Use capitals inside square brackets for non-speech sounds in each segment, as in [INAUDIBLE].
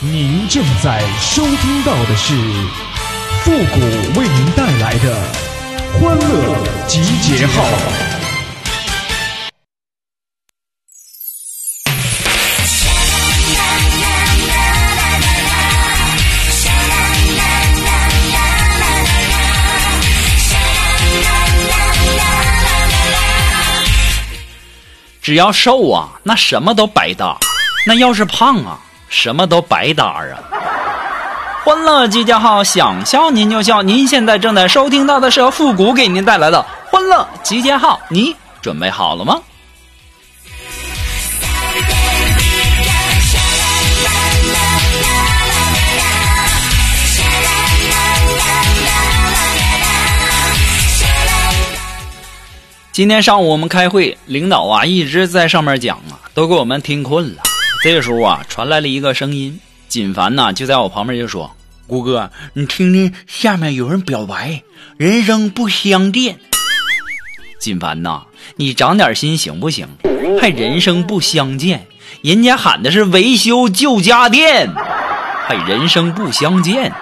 您正在收听到的是复古为您带来的欢乐集结号。只要瘦啊，那什么都白搭；那要是胖啊，什么都白搭啊！欢乐集结号，想笑您就笑。您现在正在收听到的是由复古给您带来的欢乐集结号，你准备好了吗？今天上午我们开会，领导啊一直在上面讲啊，都给我们听困了。这个时候啊，传来了一个声音，锦凡呐就在我旁边就说：“谷哥，你听听，下面有人表白，人生不相见。”锦凡呐，你长点心行不行？还人生不相见，人家喊的是维修旧家电，还人生不相见，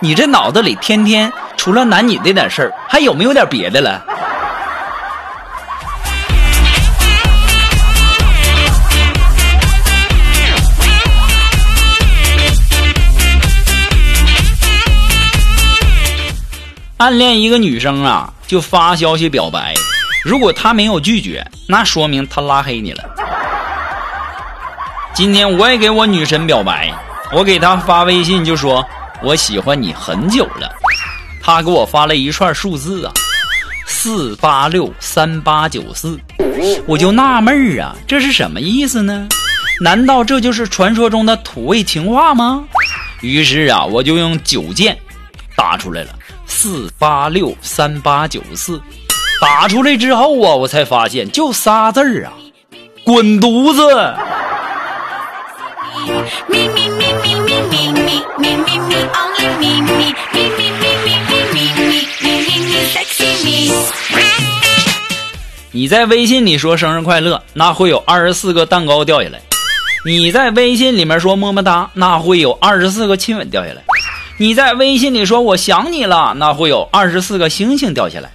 你这脑子里天天除了男女这点事儿，还有没有点别的了？暗恋一个女生啊，就发消息表白。如果她没有拒绝，那说明她拉黑你了。今天我也给我女神表白，我给她发微信就说我喜欢你很久了。她给我发了一串数字啊，四八六三八九四。我就纳闷儿啊，这是什么意思呢？难道这就是传说中的土味情话吗？于是啊，我就用九键打出来了。四八六三八九四，打出来之后啊，我才发现就仨字儿啊，滚犊子！你在微信里说生日快乐，那会有二十四个蛋糕掉下来；你在微信里面说么么哒，那会有二十四个亲吻掉下来。你在微信里说我想你了，那会有二十四个星星掉下来。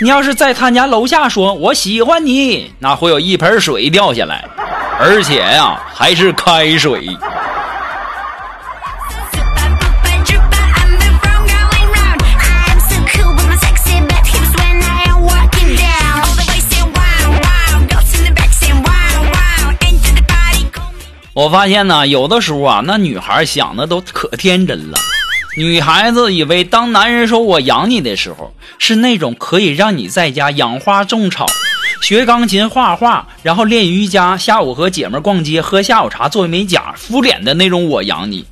你要是在他家楼下说我喜欢你，那会有一盆水掉下来，而且呀还是开水。我发现呢，有的时候啊，那女孩想的都可天真了。女孩子以为，当男人说我养你的时候，是那种可以让你在家养花种草、学钢琴、画画，然后练瑜伽，下午和姐们逛街、喝下午茶、做美甲、敷脸的那种我养你。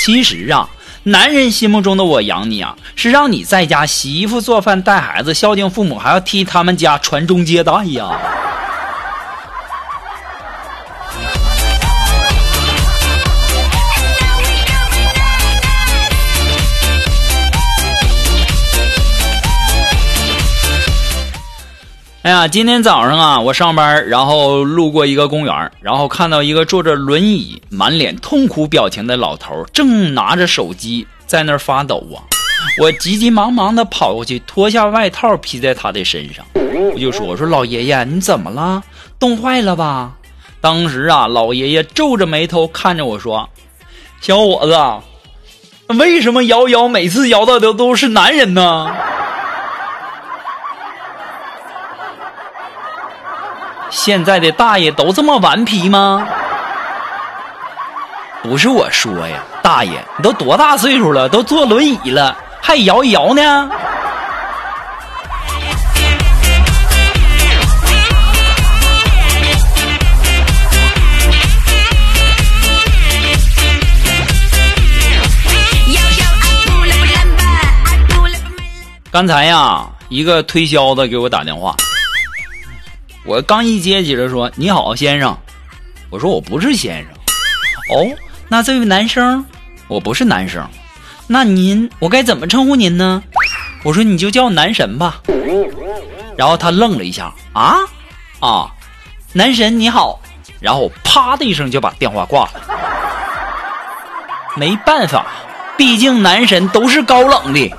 其实啊，男人心目中的我养你啊，是让你在家洗衣服、做饭、带孩子、孝敬父母，还要替他们家传宗接代呀。哎呀，今天早上啊，我上班，然后路过一个公园，然后看到一个坐着轮椅、满脸痛苦表情的老头，正拿着手机在那儿发抖啊！[LAUGHS] 我急急忙忙的跑过去，脱下外套披在他的身上，我就说：“我说老爷爷，你怎么了？冻坏了吧？”当时啊，老爷爷皱着眉头看着我说：“小伙子，为什么摇摇每次摇到的都是男人呢？”现在的大爷都这么顽皮吗？不是我说呀，大爷，你都多大岁数了，都坐轮椅了，还摇一摇呢？刚才呀，一个推销的给我打电话。我刚一接起来说：“你好，先生。”我说：“我不是先生。”哦，那这位男生，我不是男生。那您，我该怎么称呼您呢？我说：“你就叫男神吧。”然后他愣了一下，啊啊，男神你好。然后啪的一声就把电话挂了。没办法，毕竟男神都是高冷的。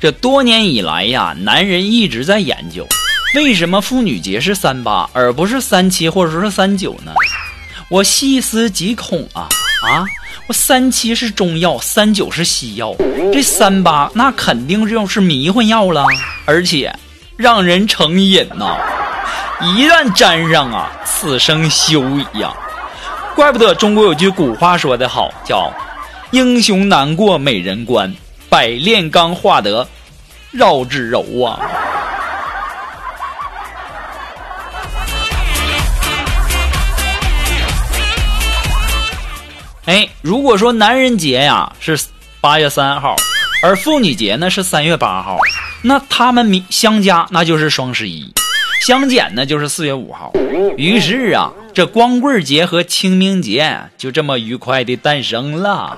这多年以来呀，男人一直在研究，为什么妇女节是三八而不是三七或者说是三九呢？我细思极恐啊啊！我三七是中药，三九是西药，这三八那肯定就是迷幻药了，而且让人成瘾呐！一旦沾上啊，此生休矣呀！怪不得中国有句古话说得好，叫“英雄难过美人关”。百炼钢化得绕指柔啊！哎，如果说男人节呀是八月三号，而妇女节呢是三月八号，那他们相加那就是双十一，相减呢就是四月五号。于是啊，这光棍节和清明节就这么愉快的诞生了。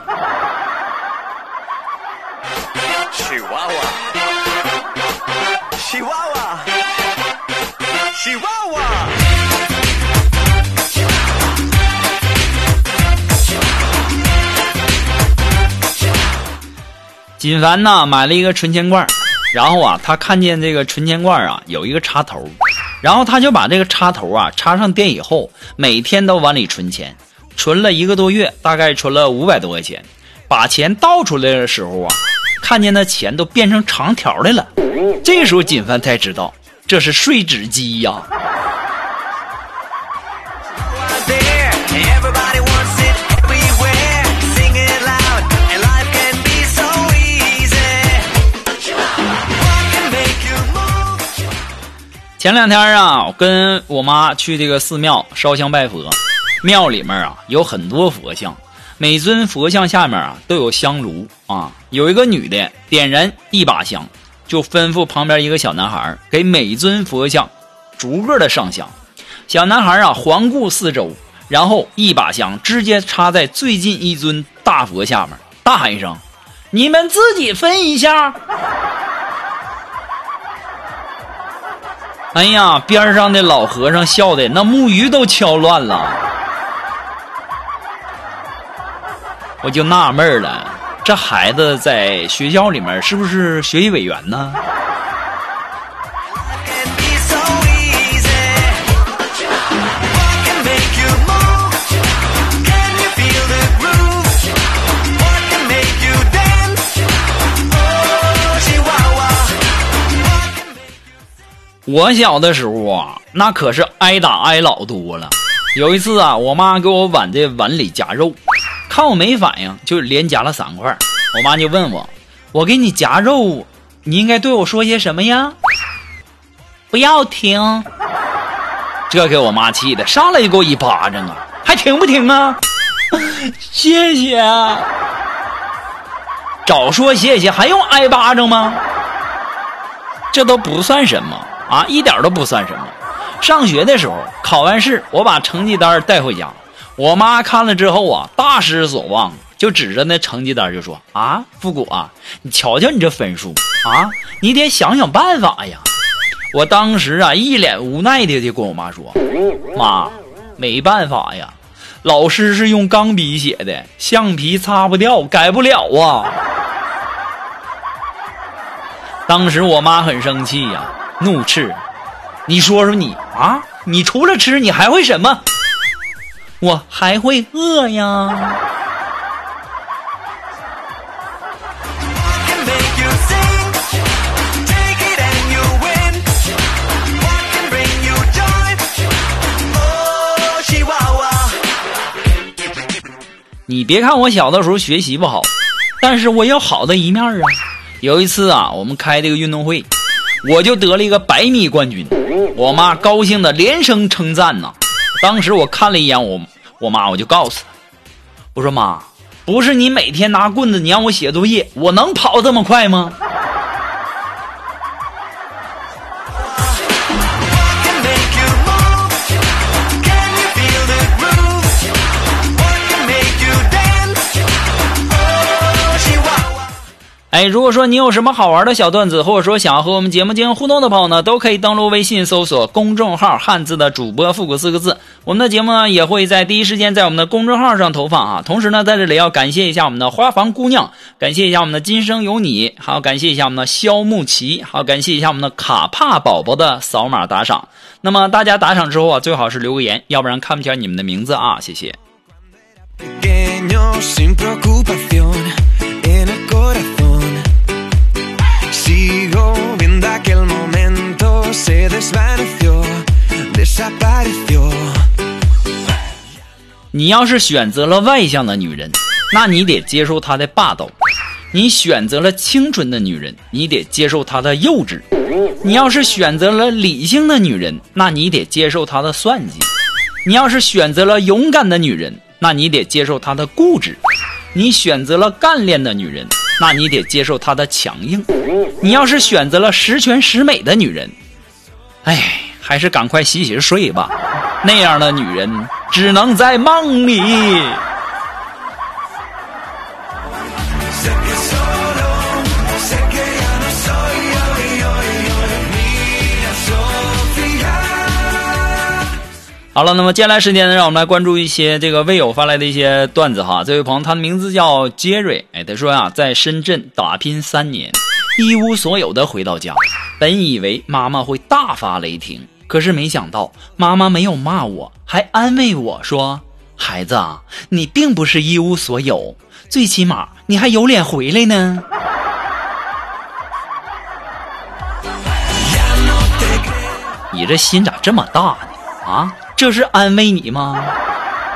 锦凡呢买了一个存钱罐，然后啊，他看见这个存钱罐啊有一个插头，然后他就把这个插头啊插上电以后，每天都往里存钱，存了一个多月，大概存了五百多块钱。把钱倒出来的时候啊，看见那钱都变成长条的了。这时候锦凡才知道这是碎纸机呀。前两天啊，我跟我妈去这个寺庙烧香拜佛，庙里面啊有很多佛像，每尊佛像下面啊都有香炉啊。有一个女的点燃一把香，就吩咐旁边一个小男孩给每尊佛像逐个的上香。小男孩啊环顾四周，然后一把香直接插在最近一尊大佛下面，大喊一声：“你们自己分一下。” [LAUGHS] 哎呀，边上的老和尚笑的那木鱼都敲乱了，我就纳闷了，这孩子在学校里面是不是学习委员呢？我小的时候啊，那可是挨打挨老多了。有一次啊，我妈给我碗的碗里夹肉，看我没反应，就连夹了三块。我妈就问我：“我给你夹肉，你应该对我说些什么呀？”不要停。这给我妈气的，上来就给我一巴掌啊！还停不停啊？[LAUGHS] 谢谢。早说谢谢，还用挨巴掌吗？这都不算什么。啊，一点都不算什么。上学的时候，考完试，我把成绩单带回家，我妈看了之后啊，大失所望，就指着那成绩单就说：“啊，复古啊，你瞧瞧你这分数啊，你得想想办法呀。”我当时啊，一脸无奈的就跟我妈说：“妈，没办法呀，老师是用钢笔写的，橡皮擦不掉，改不了啊。”当时我妈很生气呀。怒斥：“你说说你啊，你除了吃，你还会什么？我还会饿呀。”你别看我小的时候学习不好，但是我有好的一面啊。有一次啊，我们开这个运动会。我就得了一个百米冠军，我妈高兴的连声称赞呐。当时我看了一眼我我妈，我就告诉她，我说妈，不是你每天拿棍子，你让我写作业，我能跑这么快吗？哎，如果说你有什么好玩的小段子，或者说想要和我们节目进行互动的朋友呢，都可以登录微信搜索公众号“汉字的主播复古”四个字。我们的节目呢也会在第一时间在我们的公众号上投放啊。同时呢，在这里要感谢一下我们的花房姑娘，感谢一下我们的今生有你，还要感谢一下我们的肖木奇，还要感谢一下我们的卡帕宝宝的扫码打赏。那么大家打赏之后啊，最好是留个言，要不然看不见你们的名字啊，谢谢。你要是选择了外向的女人，那你得接受她的霸道；你选择了清纯的女人，你得接受她的幼稚；你要是选择了理性的女人，那你得接受她的算计；你要是选择了勇敢的女人，那你得接受她的固执；你选择了干练的女人。那你得接受她的强硬。你要是选择了十全十美的女人，哎，还是赶快洗洗睡吧。那样的女人只能在梦里。好了，那么接下来时间呢，让我们来关注一些这个微友发来的一些段子哈。这位朋友，他的名字叫杰瑞，哎，他说呀，在深圳打拼三年，一无所有的回到家，本以为妈妈会大发雷霆，可是没想到妈妈没有骂我，还安慰我说：“孩子啊，你并不是一无所有，最起码你还有脸回来呢。” [LAUGHS] 你这心咋这么大呢？啊？这是安慰你吗？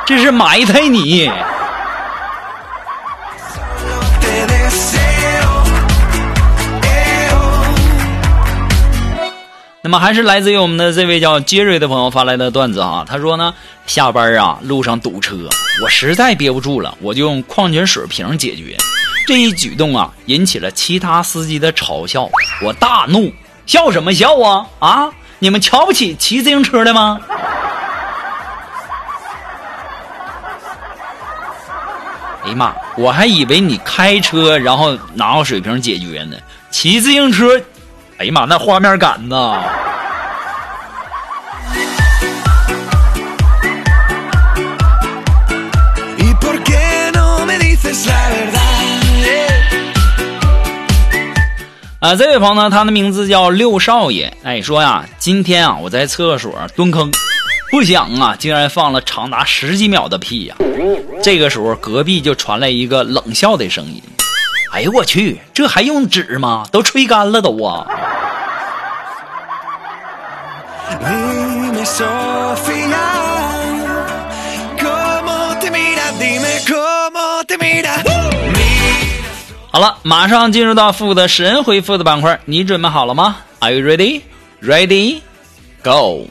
这是埋汰你。那么还是来自于我们的这位叫杰瑞的朋友发来的段子啊，他说呢，下班啊路上堵车，我实在憋不住了，我就用矿泉水瓶解决。这一举动啊引起了其他司机的嘲笑，我大怒，笑什么笑啊啊！你们瞧不起骑自行车的吗？哎呀妈！我还以为你开车，然后拿个水瓶解决呢。骑自行车，哎呀妈，那画面感呐！啊，这位朋友呢，他的名字叫六少爷。哎，说呀，今天啊，我在厕所蹲坑。不想啊，竟然放了长达十几秒的屁呀！这个时候，隔壁就传来一个冷笑的声音：“哎呦我去，这还用纸吗？都吹干了都啊！”好了，马上进入到复的神回复的板块，你准备好了吗？Are you ready? Ready? Go!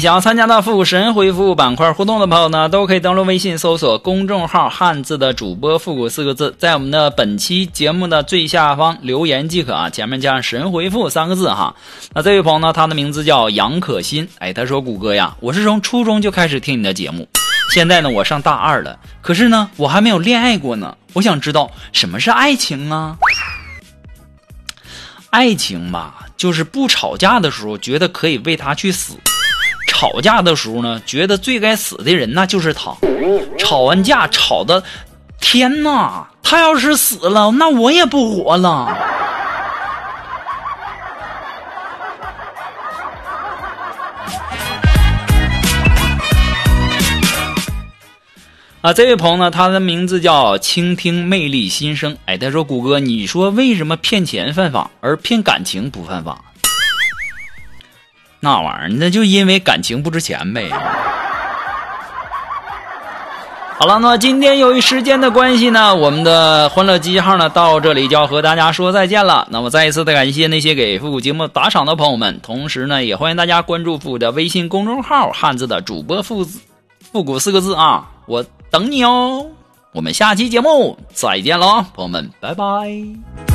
想要参加到复古神回复板块互动的朋友呢，都可以登录微信搜索公众号“汉字的主播复古”四个字，在我们的本期节目的最下方留言即可啊，前面加上“神回复”三个字哈。那这位朋友呢，他的名字叫杨可欣，哎，他说：“谷歌呀，我是从初中就开始听你的节目，现在呢，我上大二了，可是呢，我还没有恋爱过呢，我想知道什么是爱情啊？爱情吧，就是不吵架的时候，觉得可以为他去死。”吵架的时候呢，觉得最该死的人那就是他。吵完架吵的，天哪！他要是死了，那我也不活了。[LAUGHS] 啊，这位朋友呢，他的名字叫倾听魅力心声。哎，他说：“谷歌，你说为什么骗钱犯法，而骗感情不犯法？”那玩意儿，那就因为感情不值钱呗。好了，那今天由于时间的关系呢，我们的欢乐集结号呢到这里就要和大家说再见了。那么再一次的感谢那些给复古节目打赏的朋友们，同时呢也欢迎大家关注复古的微信公众号“汉字的主播复复古四个字啊，我等你哦。我们下期节目再见了，朋友们，拜拜。